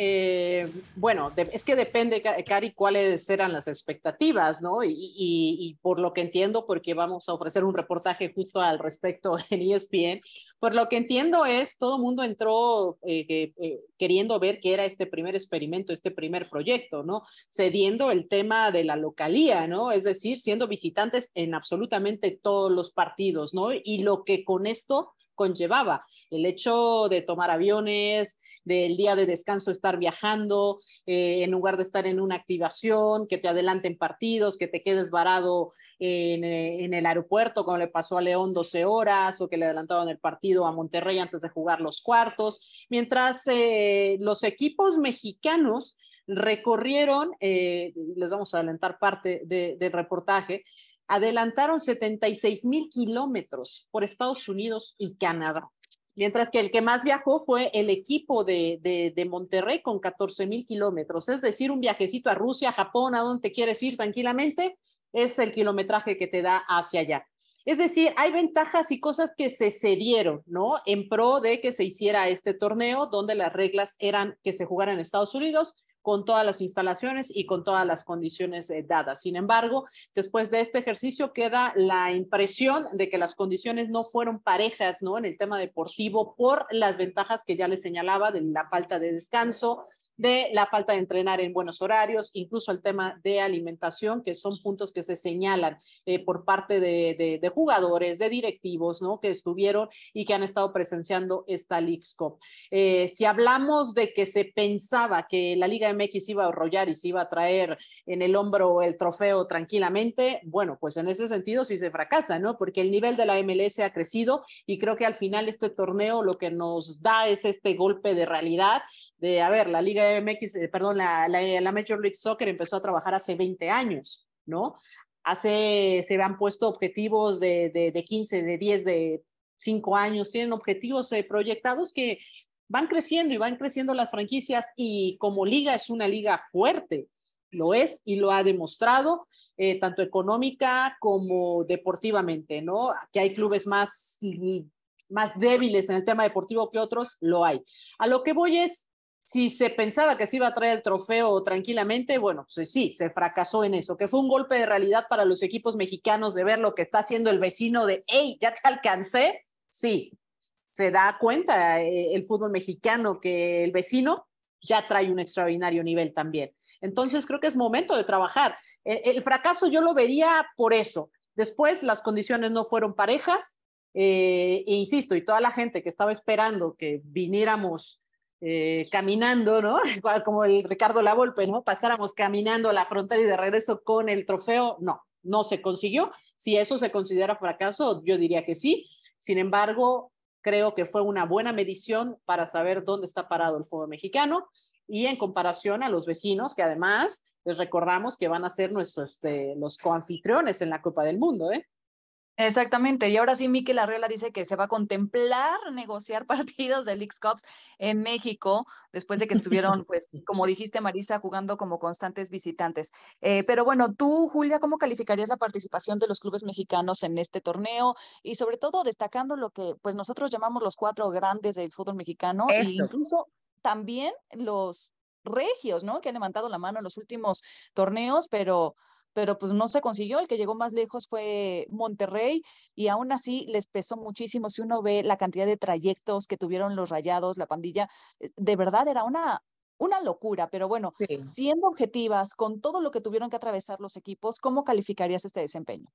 Eh, bueno, es que depende, Cari, cuáles eran las expectativas, ¿no? Y, por lo que entiendo, porque vamos a ofrecer un reportaje justo al respecto en ESPN, por lo que entiendo es, todo el mundo entró eh, eh, queriendo ver qué era este primer experimento, este primer proyecto, ¿no? Cediendo el tema de la localía, ¿no? Es decir, siendo visitantes en absolutamente todos los partidos, ¿no? Y lo que con esto conllevaba, el hecho de tomar aviones, del día de descanso estar viajando, eh, en lugar de estar en una activación, que te adelanten partidos, que te quedes varado en, eh, el aeropuerto, como le pasó a León 12 horas, o que le adelantaban el partido a Monterrey antes de jugar los cuartos, mientras eh, los equipos mexicanos recorrieron, les vamos a adelantar parte del reportaje, adelantaron 76 mil kilómetros por Estados Unidos y Canadá mientras que el que más viajó fue el equipo de, de, Monterrey con 14 mil kilómetros, es decir, un viajecito a Rusia, a Japón, a donde te quieres ir tranquilamente, es el kilometraje que te da hacia allá. Es decir, hay ventajas y cosas que se cedieron, ¿no? En pro de que se hiciera este torneo donde las reglas eran que se jugara en Estados Unidos con todas las instalaciones y con todas las condiciones eh, dadas. Sin embargo, después de este ejercicio queda la impresión de que las condiciones no fueron parejas, ¿no? En el tema deportivo por las ventajas que ya les señalaba de la falta de descanso, de la falta de entrenar en buenos horarios, incluso el tema de alimentación, que son puntos que se señalan eh, por parte de, de, jugadores, de directivos, ¿no? Que estuvieron y que han estado presenciando esta League's. Eh, si hablamos de que se pensaba que la Liga MX iba a arrollar y se iba a traer en el hombro el trofeo tranquilamente, bueno, pues en ese sentido sí se fracasa, ¿no? Porque el nivel de la MLS ha crecido y creo que al final este torneo lo que nos da es este golpe de realidad de, a ver, la Liga MX, eh, perdón, la, la, la, Major League Soccer empezó a trabajar hace 20 años, ¿no? Hace, se han puesto objetivos de, de, de 15, de 10, de 5 años, tienen objetivos eh, proyectados que van creciendo y van creciendo las franquicias y como liga es una liga fuerte, lo es y lo ha demostrado, eh, tanto económica como deportivamente, ¿no? Que hay clubes más, más débiles en el tema deportivo que otros, lo hay. A lo que voy es, si se pensaba que se iba a traer el trofeo tranquilamente, bueno, pues sí, se fracasó en eso, que fue un golpe de realidad para los equipos mexicanos de ver lo que está haciendo el vecino de, hey, ya te alcancé. Sí, se da cuenta eh, el fútbol mexicano que el vecino ya trae un extraordinario nivel también. Entonces creo que es momento de trabajar. El, el fracaso yo lo vería por eso. Después las condiciones no fueron parejas, eh, e insisto, y toda la gente que estaba esperando que viniéramos eh, caminando, ¿no? Como el Ricardo Lavolpe, ¿no? Pasáramos caminando a la frontera y de regreso con el trofeo, no, no se consiguió. Si eso se considera fracaso, yo diría que sí. Sin embargo, creo que fue una buena medición para saber dónde está parado el fútbol mexicano y en comparación a los vecinos, que además les recordamos que van a ser nuestros, este, los coanfitriones en la Copa del Mundo, ¿eh? Exactamente, y ahora sí Miquel Arreola dice que se va a contemplar negociar partidos de Leagues Cups en México después de que estuvieron, pues, como dijiste Marisa, jugando como constantes visitantes. Eh, pero bueno, tú, Julia, ¿cómo calificarías la participación de los clubes mexicanos en este torneo? Y sobre todo destacando lo que, pues, nosotros llamamos los cuatro grandes del fútbol mexicano e incluso también los regios, ¿no? Que han levantado la mano en los últimos torneos, pero pero pues no se consiguió. El que llegó más lejos fue Monterrey y aún así les pesó muchísimo. Si uno ve la cantidad de trayectos que tuvieron los rayados, la pandilla, de verdad era una, una locura, pero bueno, sí. siendo objetivas con todo lo que tuvieron que atravesar los equipos, ¿cómo calificarías este desempeño?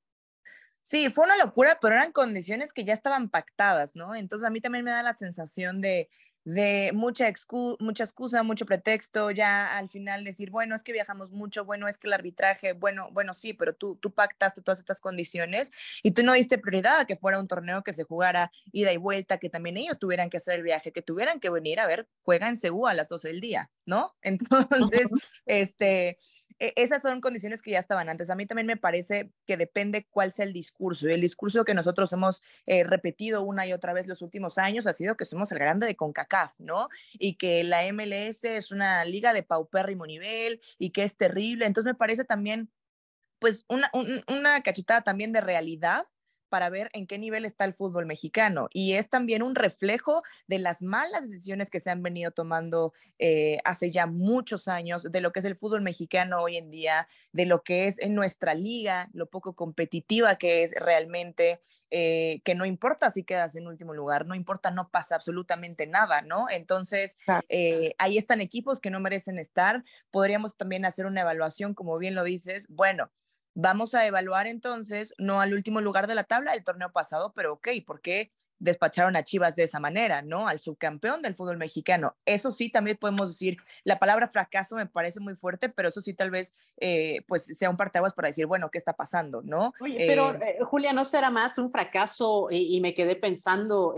Sí, fue una locura, pero eran condiciones que ya estaban pactadas, ¿no? Entonces a mí también me da la sensación de, de mucha, excu mucha excusa, mucho pretexto, ya al final decir, bueno, es que viajamos mucho, bueno, es que el arbitraje, bueno, bueno, sí, pero tú, tú pactaste todas estas condiciones y tú no diste prioridad a que fuera un torneo que se jugara ida y vuelta, que también ellos tuvieran que hacer el viaje, que tuvieran que venir a ver, juega en Seúl a las 12 del día, ¿no? Entonces, este, esas son condiciones que ya estaban antes. A mí también me parece que depende cuál sea el discurso. El discurso que nosotros hemos eh, repetido una y otra vez los últimos años ha sido que somos el grande de CONCACAF, ¿no? Y que la MLS es una liga de paupérrimo nivel y que es terrible. Entonces me parece también, pues, una, un, una cachetada también de realidad para ver en qué nivel está el fútbol mexicano. Y es también un reflejo de las malas decisiones que se han venido tomando eh, hace ya muchos años, de lo que es el fútbol mexicano hoy en día, de lo que es en nuestra liga, lo poco competitiva que es realmente, eh, que no importa si quedas en último lugar, no importa, no pasa absolutamente nada, ¿no? Entonces, eh, ahí están equipos que no merecen estar. Podríamos también hacer una evaluación, como bien lo dices, bueno, Vamos a evaluar entonces, no al último lugar de la tabla del torneo pasado, pero ok, ¿por qué despacharon a Chivas de esa manera, ¿no? Al subcampeón del fútbol mexicano. Eso sí, también podemos decir, la palabra fracaso me parece muy fuerte, pero eso sí tal vez, eh, pues, sea un parteaguas para decir, bueno, ¿qué está pasando, no? Oye, pero eh, eh, Julia, ¿no será más un fracaso? Y, y me quedé pensando,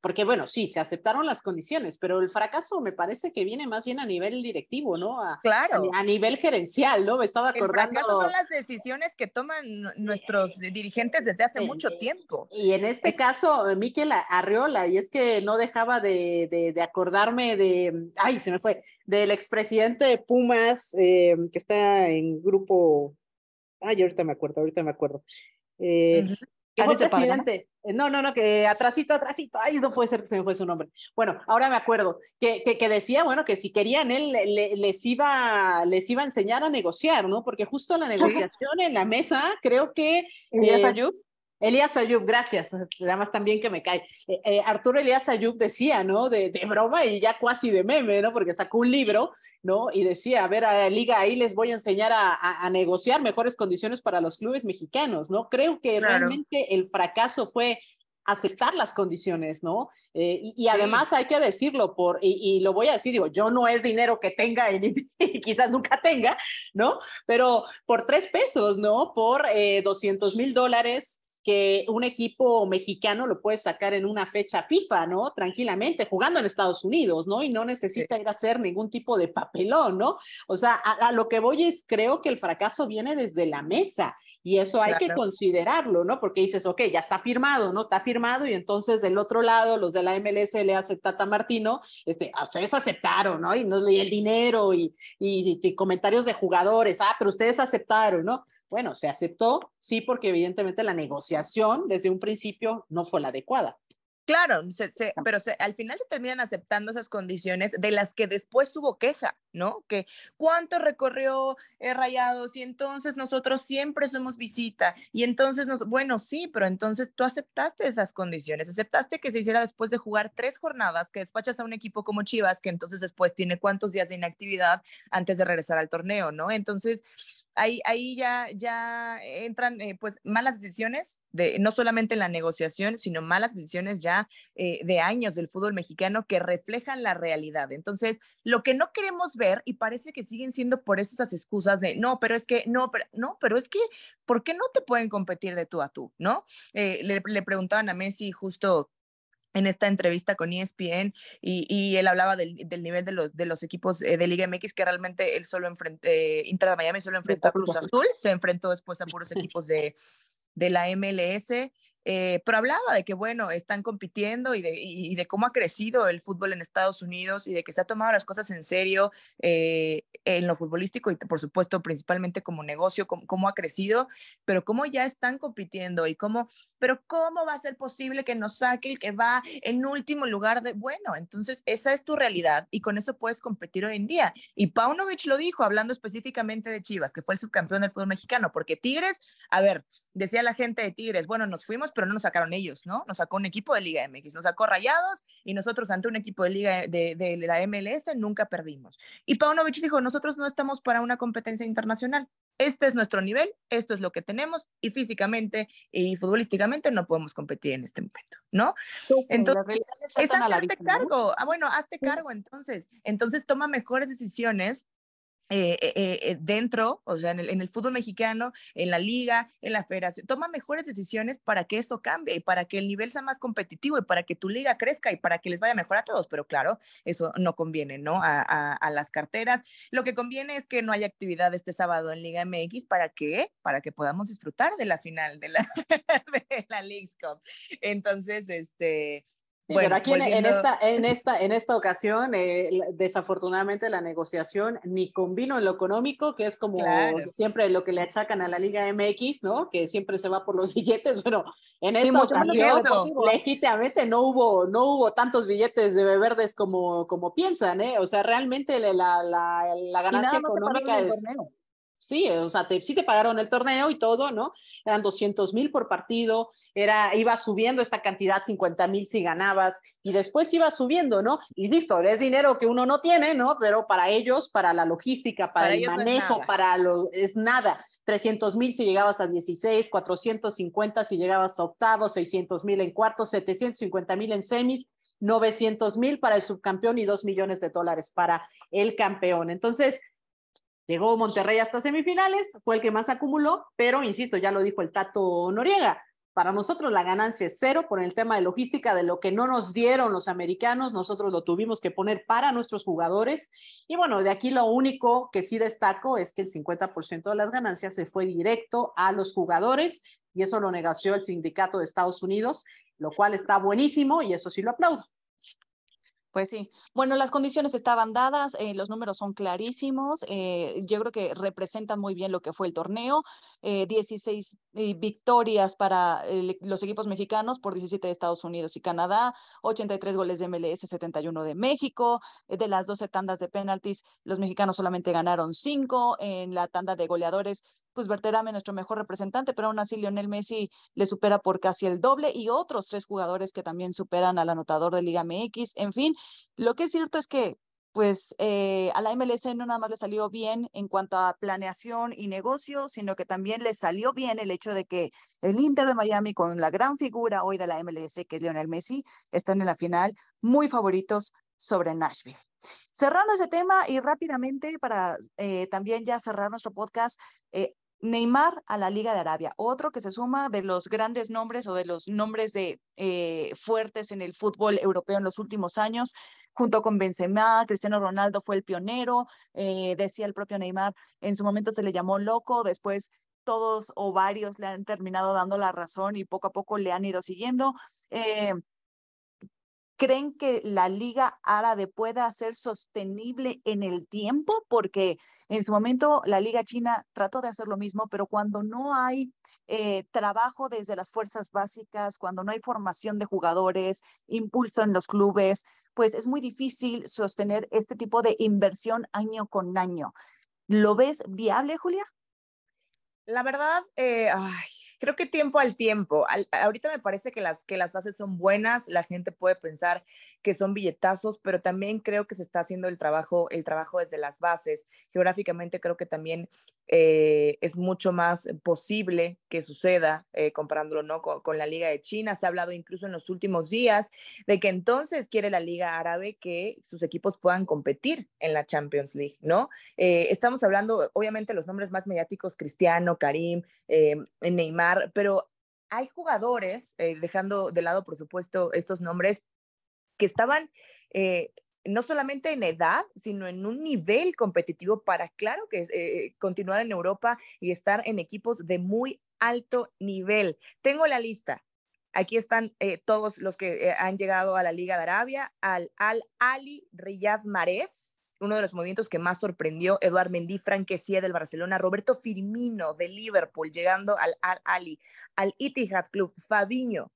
porque bueno, sí, se aceptaron las condiciones, pero el fracaso me parece que viene más bien a nivel directivo, ¿no? A, claro. A, nivel gerencial, ¿no? Me estaba acordando. El fracaso son las decisiones que toman nuestros dirigentes desde hace mucho tiempo. Y en este caso, Miquel Arriola, y es que no dejaba de, de, acordarme de, ay, se me fue, del expresidente de Pumas, eh, que está en grupo, ay, ahorita me acuerdo, ahorita me acuerdo. Eh, que fue presidente. Eh, no, no, no, que atrasito, atrasito, ay, no puede ser que se me fue su nombre. Bueno, ahora me acuerdo, que, que, decía, bueno, que si querían él les, iba, les iba a enseñar a negociar, ¿no? Porque justo la negociación en la mesa, creo que... Elías eh, Elías Ayub, gracias, además también que me cae. Eh, eh, Arturo Elías Ayub decía, ¿no? De, de, broma y ya casi de meme, ¿no? Porque sacó un libro, ¿no? Y decía, a ver, a la liga ahí les voy a enseñar a, a, negociar mejores condiciones para los clubes mexicanos, ¿no? Creo que realmente el fracaso fue aceptar las condiciones, ¿no? Eh, y, además hay que decirlo, por, y, lo voy a decir, digo, yo no es dinero que tenga y, quizás nunca tenga, ¿no? Pero por tres pesos, ¿no? Por 200 mil dólares que un equipo mexicano lo puede sacar en una fecha FIFA, ¿no? Tranquilamente, jugando en Estados Unidos, ¿no? Y no necesita ir a hacer ningún tipo de papelón, ¿no? O sea, a, lo que voy es, creo que el fracaso viene desde la mesa y eso hay que considerarlo, ¿no? Porque dices, ok, ya está firmado, ¿no? Está firmado y entonces del otro lado, los de la MLS le hace Tata Martino, este, a ustedes aceptaron, ¿no? Y, no, y el dinero y, y comentarios de jugadores, ah, pero ustedes aceptaron, ¿no? Bueno, se aceptó, sí, porque evidentemente la negociación desde un principio no fue la adecuada. Claro, pero al final se terminan aceptando esas condiciones de las que después hubo queja, ¿no? Que cuánto recorrió eh, Rayados y entonces nosotros siempre somos visita y entonces, nos, bueno, sí, pero entonces tú aceptaste esas condiciones, aceptaste que se hiciera después de jugar tres jornadas, que despachas a un equipo como Chivas, que entonces después tiene cuántos días de inactividad antes de regresar al torneo, ¿no? Entonces, ahí, ahí ya, ya entran eh, pues malas decisiones, de, no solamente en la negociación, sino malas decisiones ya eh, de años del fútbol mexicano que reflejan la realidad. Entonces, lo que no queremos ver, y parece que siguen siendo por estas excusas de, no, pero es que, no, pero, no, pero es que, ¿por qué no te pueden competir de tú a tú? ¿No? Eh, le, le preguntaban a Messi justo en esta entrevista con ESPN y, él hablaba del, nivel de los, de los equipos eh, de Liga MX que realmente él solo enfrentó, eh, Inter de Miami solo enfrentó a Cruz Azul, se enfrentó después a puros equipos de, de la MLS eh, pero hablaba de que, bueno, están compitiendo y de, y de, cómo ha crecido el fútbol en Estados Unidos y de que se ha tomado las cosas en serio eh, en lo futbolístico y, por supuesto, principalmente como negocio, cómo, ha crecido, pero cómo ya están compitiendo y cómo, pero cómo va a ser posible que nos saque el que va en último lugar de, bueno, entonces esa es tu realidad y con eso puedes competir hoy en día. Y Paunovic lo dijo, hablando específicamente de Chivas, que fue el subcampeón del fútbol mexicano, porque Tigres, a ver, decía la gente de Tigres, bueno, nos fuimos pero no nos sacaron ellos, ¿no? Nos sacó un equipo de Liga MX, nos sacó Rayados y nosotros ante un equipo de Liga de, de la MLS nunca perdimos. Y Paunovic dijo, nosotros no estamos para una competencia internacional. Este es nuestro nivel, esto es lo que tenemos y físicamente y futbolísticamente no podemos competir en este momento, ¿no? entonces, es hacerte cargo. Ah, bueno, hazte cargo entonces. Entonces toma mejores decisiones eh, eh, eh, dentro, o sea, en el, fútbol mexicano, en la liga, en la federación, toma mejores decisiones para que eso cambie y para que el nivel sea más competitivo y para que tu liga crezca y para que les vaya mejor a todos. Pero claro, eso no conviene, ¿no? A, las carteras. Lo que conviene es que no haya actividad este sábado en Liga MX. ¿Para qué? Para que podamos disfrutar de la final de la, de la League's Cup. Entonces, este, bueno, aquí en, esta, en, esta, en esta ocasión, eh, desafortunadamente la negociación ni convino en lo económico, que es como siempre lo que le achacan a la Liga MX, ¿no? Que siempre se va por los billetes. Bueno, en esta ocasión, legítimamente no hubo, no hubo tantos billetes de verdes como, como piensan, ¿eh? O sea, realmente la, la, la ganancia económica es... Sí, o sea, te, sí te pagaron el torneo y todo, ¿no? Eran 200 mil por partido, era, iba subiendo esta cantidad, 50 mil si ganabas, y después iba subiendo, ¿no? Y listo, es dinero que uno no tiene, ¿no? Pero para ellos, para la logística, para, el manejo, para lo, es nada. 300 mil si llegabas a 16, 450 si llegabas a octavos, 600 mil en cuartos, 750 mil en semis, 900 mil para el subcampeón y 2 millones de dólares para el campeón. Entonces, Llegó Monterrey hasta semifinales, fue el que más acumuló, pero insisto, ya lo dijo el Tato Noriega, para nosotros la ganancia es cero por el tema de logística, de lo que no nos dieron los americanos, nosotros lo tuvimos que poner para nuestros jugadores. Y bueno, de aquí lo único que sí destaco es que el 50% de las ganancias se fue directo a los jugadores y eso lo negoció el sindicato de Estados Unidos, lo cual está buenísimo y eso sí lo aplaudo. Pues sí. Bueno, las condiciones estaban dadas, eh, los números son clarísimos. Eh, yo creo que representan muy bien lo que fue el torneo. 16 eh, victorias para los equipos mexicanos por 17 de Estados Unidos y Canadá, 83 goles de MLS, 71 de México. de las 12 tandas de penaltis, los mexicanos solamente ganaron 5. En la tanda de goleadores, pues Berterame, nuestro mejor representante, pero aún así Lionel Messi le supera por casi el doble y otros tres jugadores que también superan al anotador de Liga MX. En fin, lo que es cierto es que pues eh, a la MLS no nada más le salió bien en cuanto a planeación y negocio, sino que también le salió bien el hecho de que el Inter de Miami, con la gran figura hoy de la MLS, que es Lionel Messi, están en la final muy favoritos sobre Nashville. Cerrando ese tema y rápidamente para eh, también ya cerrar nuestro podcast, eh, Neymar a la Liga de Arabia, otro que se suma de los grandes nombres o de los nombres de eh, fuertes en el fútbol europeo en los últimos años, junto con Benzema, Cristiano Ronaldo fue el pionero, decía el propio Neymar, en su momento se le llamó loco, después todos o varios le han terminado dando la razón y poco a poco le han ido siguiendo. ¿Creen que la Liga Árabe pueda ser sostenible en el tiempo? Porque en su momento la Liga China trató de hacer lo mismo, pero cuando no hay eh, trabajo desde las fuerzas básicas, cuando no hay formación de jugadores, impulso en los clubes, pues es muy difícil sostener este tipo de inversión año con año. ¿Lo ves viable, Julia? La verdad, eh, ay, creo que tiempo al tiempo. ahorita me parece que las, que las bases son buenas, la gente puede pensar que son billetazos, pero también creo que se está haciendo el trabajo, el trabajo desde las bases. Geográficamente creo que también eh, es mucho más posible que suceda, eh, comparándolo ¿no? Con, la Liga de China. Se ha hablado incluso en los últimos días de que entonces quiere la Liga Árabe que sus equipos puedan competir en la Champions League, ¿no? Eh, estamos hablando, obviamente, los nombres más mediáticos, Cristiano, Karim, Neymar, pero hay jugadores, dejando de lado, por supuesto, estos nombres, que estaban eh, no solamente en edad, sino en un nivel competitivo para, claro, que eh, continuar en Europa y estar en equipos de muy alto nivel. Tengo la lista. Aquí están eh, todos los que han llegado a la Liga de Arabia, al Al Ali Riyad Mahrez, uno de los movimientos que más sorprendió, Eduard Mendy, Franquesia del Barcelona, Roberto Firmino de Liverpool, llegando al Al Ali, al Itihad Club, Fabiño,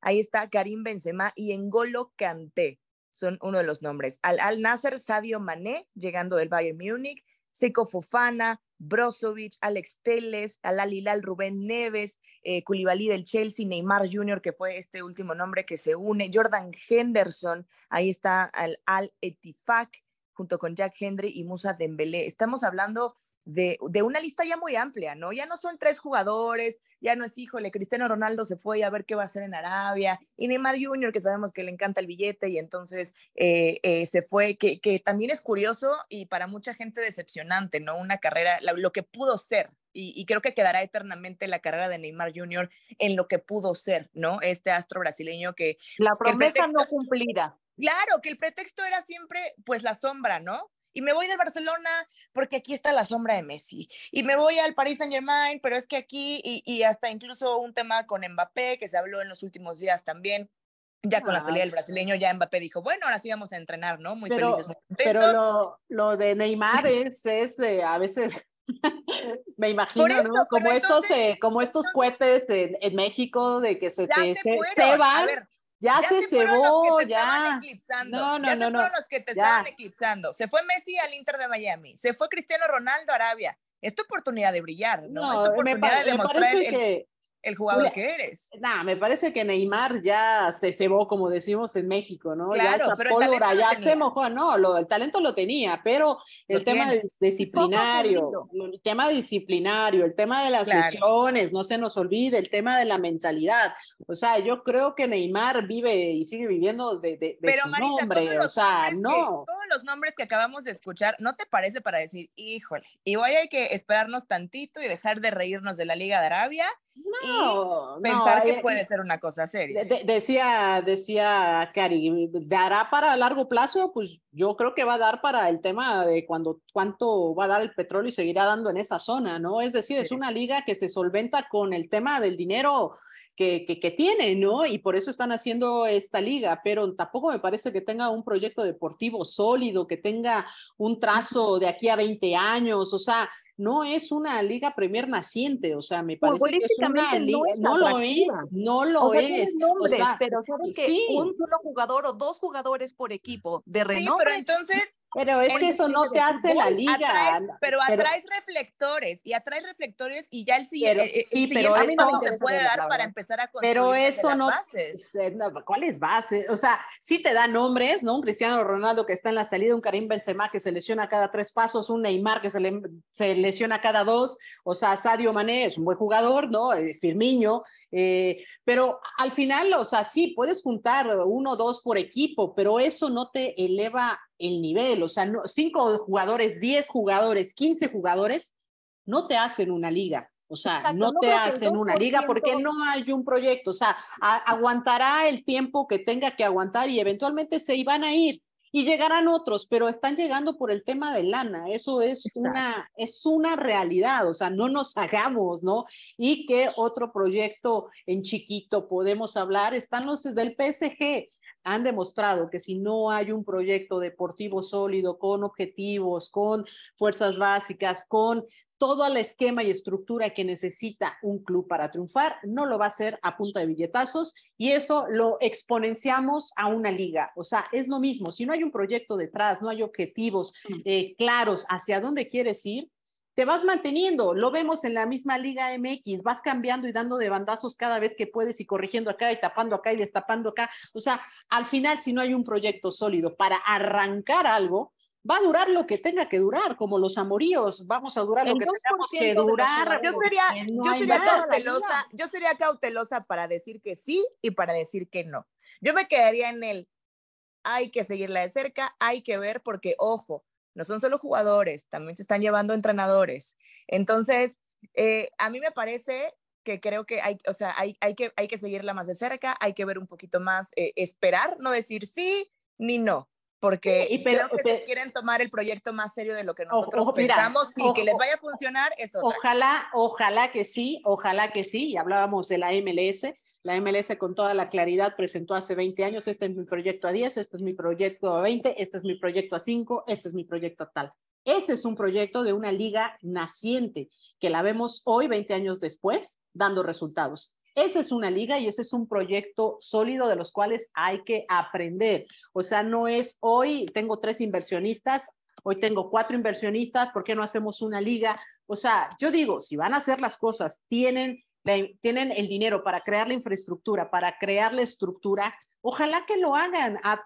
Ahí está Karim Benzema y Engolo Kanté. Son uno de los nombres. Al Al Nasser, Sadio Mané, llegando del Bayern Múnich, Seco Fofana, Brozovic, Alex Teles, Al Hilal, Rubén Neves, eh, del Chelsea, Neymar Jr., que fue este último nombre que se une, Jordan Henderson, ahí está Al Al Etifak, junto con Jack Hendry y Musa Dembélé. Estamos hablando de, una lista ya muy amplia, ¿no? Ya no son tres jugadores, ya no es, híjole, Cristiano Ronaldo se fue a ver qué va a hacer en Arabia, y Neymar Jr., que sabemos que le encanta el billete y entonces eh, eh, se fue, que, también es curioso y para mucha gente decepcionante, ¿no? Una carrera, lo, que pudo ser, y, creo que quedará eternamente la carrera de Neymar Jr. en lo que pudo ser, ¿no? Este astro brasileño que... La promesa no cumplida. Claro, que el pretexto era siempre, pues, la sombra, ¿no? y me voy del Barcelona porque aquí está la sombra de Messi. Y me voy al Paris Saint Germain, pero es que aquí, y, hasta incluso un tema con Mbappé, que se habló en los últimos días también. Ya con la salida del brasileño, ya Mbappé dijo, bueno, ahora sí vamos a entrenar, ¿no? Muy felices, muy contentos. Pero lo, lo de Neymar es, es eh, a veces me imagino, ¿no? Como estos, eh, como estos cohetes en, en, México de que se, te, se, van. Ya, se, cebó, ya. No, no, ya no, se fueron los que te estaban eclipsando. Se fue Messi al Inter de Miami. Se fue Cristiano Ronaldo a Arabia. Es tu oportunidad de brillar, ¿no? es tu oportunidad de demostrar el, que, el jugador que eres. Nah, me parece que Neymar ya se cebó, como decimos en México, ¿no? Claro, ya pero el ya se mojó, no, lo, el talento lo tenía, pero el tema disciplinario, el tema disciplinario, el tema de las lesiones, no se nos olvide, el tema de la mentalidad. O sea, yo creo que Neymar vive y sigue viviendo de, de, pero, su Marisa, nombre, todos los o sea, no. todos los nombres que acabamos de escuchar, ¿no te parece para decir, híjole, igual hay que esperarnos tantito y dejar de reírnos de la Liga de Arabia? Pensar que puede ser una cosa seria. decía, decía Cari, ¿dará para largo plazo? Pues yo creo que va a dar para el tema de cuando cuánto va a dar el petróleo y seguirá dando en esa zona, ¿no? Es decir, es una liga que se solventa con el tema del dinero que, que, tiene, ¿no? Y por eso están haciendo esta liga, pero tampoco me parece que tenga un proyecto deportivo sólido, que tenga un trazo de aquí a 20 años, o sea, no es una liga Premier naciente, o sea, me parece que es una liga, no, lo es, no lo es. Nombres, pero sabes que un solo jugador o dos jugadores por equipo de renombre. Sí, pero entonces pero es que eso no te hace la liga. pero atraes reflectores y atraes reflectores y ya el, siguiente eh, sí, pero eso, se puede dar para empezar a construir pero eso no, bases. No, ¿Cuáles bases? O sea, sí te da nombres, ¿no? Un Cristiano Ronaldo que está en la salida, un Karim Benzema que se lesiona cada tres pasos, un Neymar que se, le, se lesiona cada dos, o sea, Sadio Mané es un buen jugador, ¿no? Eh, Firmiño, eh, pero al final, o sea, sí, puedes juntar uno o dos por equipo, pero eso no te eleva el nivel, o sea, no, cinco jugadores, diez jugadores, quince jugadores, no te hacen una liga. O sea, no, te hacen una liga porque no hay un proyecto. O sea, aguantará el tiempo que tenga que aguantar y eventualmente se iban a ir y llegarán otros, pero están llegando por el tema de lana. Eso es una, es una realidad. O sea, no nos hagamos, ¿no? Y que otro proyecto en chiquito podemos hablar. Están los del PSG han demostrado que si no hay un proyecto deportivo sólido, con objetivos, con fuerzas básicas, con todo el esquema y estructura que necesita un club para triunfar, no lo va a hacer a punta de billetazos y eso lo exponenciamos a una liga. O sea, es lo mismo, si no hay un proyecto detrás, no hay objetivos eh, claros hacia dónde quieres ir, te vas manteniendo. Lo vemos en la misma Liga MX, vas cambiando y dando de bandazos cada vez que puedes y corrigiendo acá y tapando acá y destapando acá. O sea, al final, si no hay un proyecto sólido para arrancar algo, va a durar lo que tenga que durar, como los amoríos, vamos a durar lo que tengamos que durar. Yo sería, yo sería cautelosa, yo sería cautelosa para decir que sí y para decir que no. Yo me quedaría en el hay que seguirla de cerca, hay que ver porque ojo, no son solo jugadores, también se están llevando entrenadores. Entonces, eh, a mí me parece que creo que hay, o sea, hay, hay, que, hay que seguirla más de cerca, hay que ver un poquito más, eh, esperar, no decir sí ni no, porque y creo que se quieren tomar el proyecto más serio de lo que nosotros pensamos y que les vaya a funcionar eso. Ojalá, ojalá que sí, ojalá que sí, y hablábamos de la MLS, la MLS con toda la claridad presentó hace 20 años, este es mi proyecto a 10, este es mi proyecto a 20, este es mi proyecto a 5, este es mi proyecto a tal. Ese es un proyecto de una liga naciente que la vemos hoy, 20 años después, dando resultados. Esa es una liga y ese es un proyecto sólido de los cuales hay que aprender. O sea, no es hoy tengo tres inversionistas, hoy tengo cuatro inversionistas, ¿por qué no hacemos una liga? O sea, yo digo, si van a hacer las cosas, tienen tienen el dinero para crear la infraestructura, para crear la estructura, ojalá que lo hagan. A,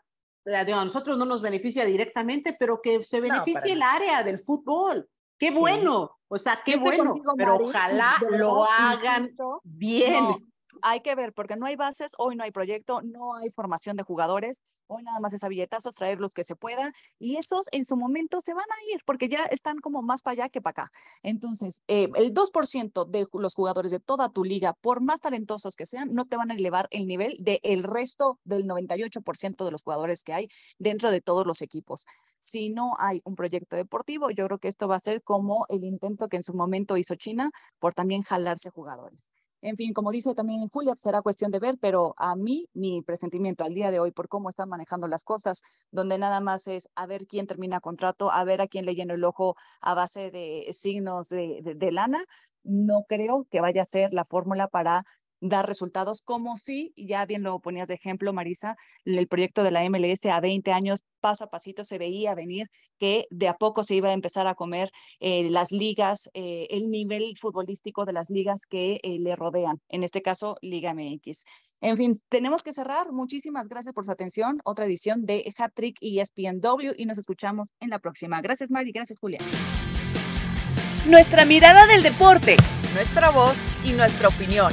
nosotros no nos beneficia directamente, pero que se beneficie el área del fútbol. Qué bueno, o sea, qué bueno, pero ojalá lo hagan bien. Hay que ver, porque no hay bases, hoy no hay proyecto, no hay formación de jugadores, Hoy nada más es a billetazos, traer los que se pueda y esos en su momento se van a ir porque ya están como más para allá que para acá. Entonces, eh, el 2% de los jugadores de toda tu liga, por más talentosos que sean, no te van a elevar el nivel del resto del 98% de los jugadores que hay dentro de todos los equipos. Si no hay un proyecto deportivo, yo creo que esto va a ser como el intento que en su momento hizo China por también jalarse jugadores. En fin, como dice también Julia, será cuestión de ver, pero a mí mi presentimiento al día de hoy por cómo están manejando las cosas, donde nada más es a ver quién termina contrato, a ver a quién le llena el ojo a base de signos de, de lana, no creo que vaya a ser la fórmula para dar resultados, como si, ya bien lo ponías de ejemplo, Marisa, el proyecto de la MLS a 20 años, paso a pasito se veía venir que de a poco se iba a empezar a comer eh, las ligas, eh, el nivel futbolístico de las ligas que eh, le rodean, en este caso Liga MX. En fin, tenemos que cerrar. Muchísimas gracias por su atención. Otra edición de Hat Trick y ESPNW y nos escuchamos en la próxima. Gracias, Mari. Gracias, Julia. Nuestra mirada del deporte, nuestra voz y nuestra opinión.